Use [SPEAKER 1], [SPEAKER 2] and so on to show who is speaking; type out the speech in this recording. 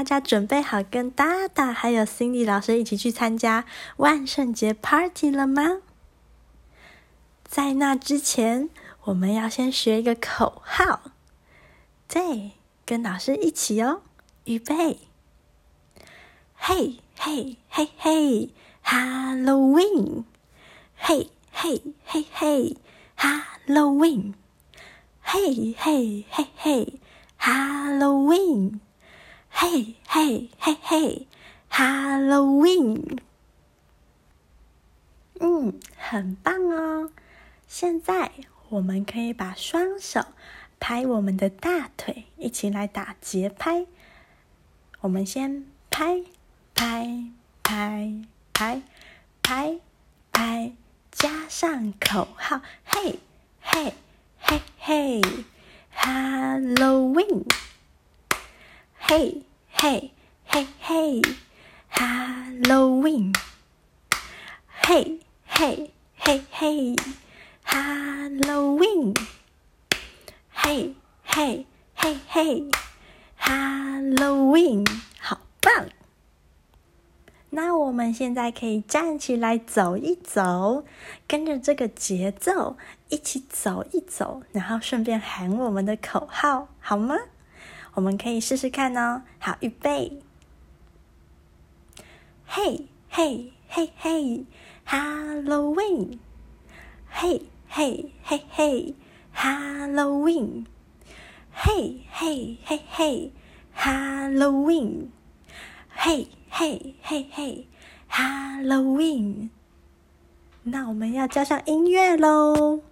[SPEAKER 1] 大家准备好跟大大还有 Cindy 老师一起去参加万圣节 Party 了吗？在那之前，我们要先学一个口号。对，跟老师一起哦，预备！嘿，嘿，嘿，嘿，Halloween！嘿，嘿，嘿，嘿，Halloween！嘿，嘿，嘿，嘿，Halloween！嘿，嘿，嘿，嘿，Halloween！嗯，很棒哦。现在我们可以把双手。拍我们的大腿，一起来打节拍。我们先拍拍拍拍拍拍，加上口号：嘿嘿嘿嘿，Halloween！嘿嘿嘿嘿，Halloween！嘿嘿嘿嘿，Halloween！嘿，嘿，嘿，嘿，Halloween，好棒！那我们现在可以站起来走一走，跟着这个节奏一起走一走，然后顺便喊我们的口号，好吗？我们可以试试看哦。好，预备！嘿，嘿，嘿，嘿，Halloween！嘿，嘿，嘿，嘿。Halloween，嘿嘿嘿嘿，Halloween，嘿嘿嘿嘿，Halloween。那我们要加上音乐喽。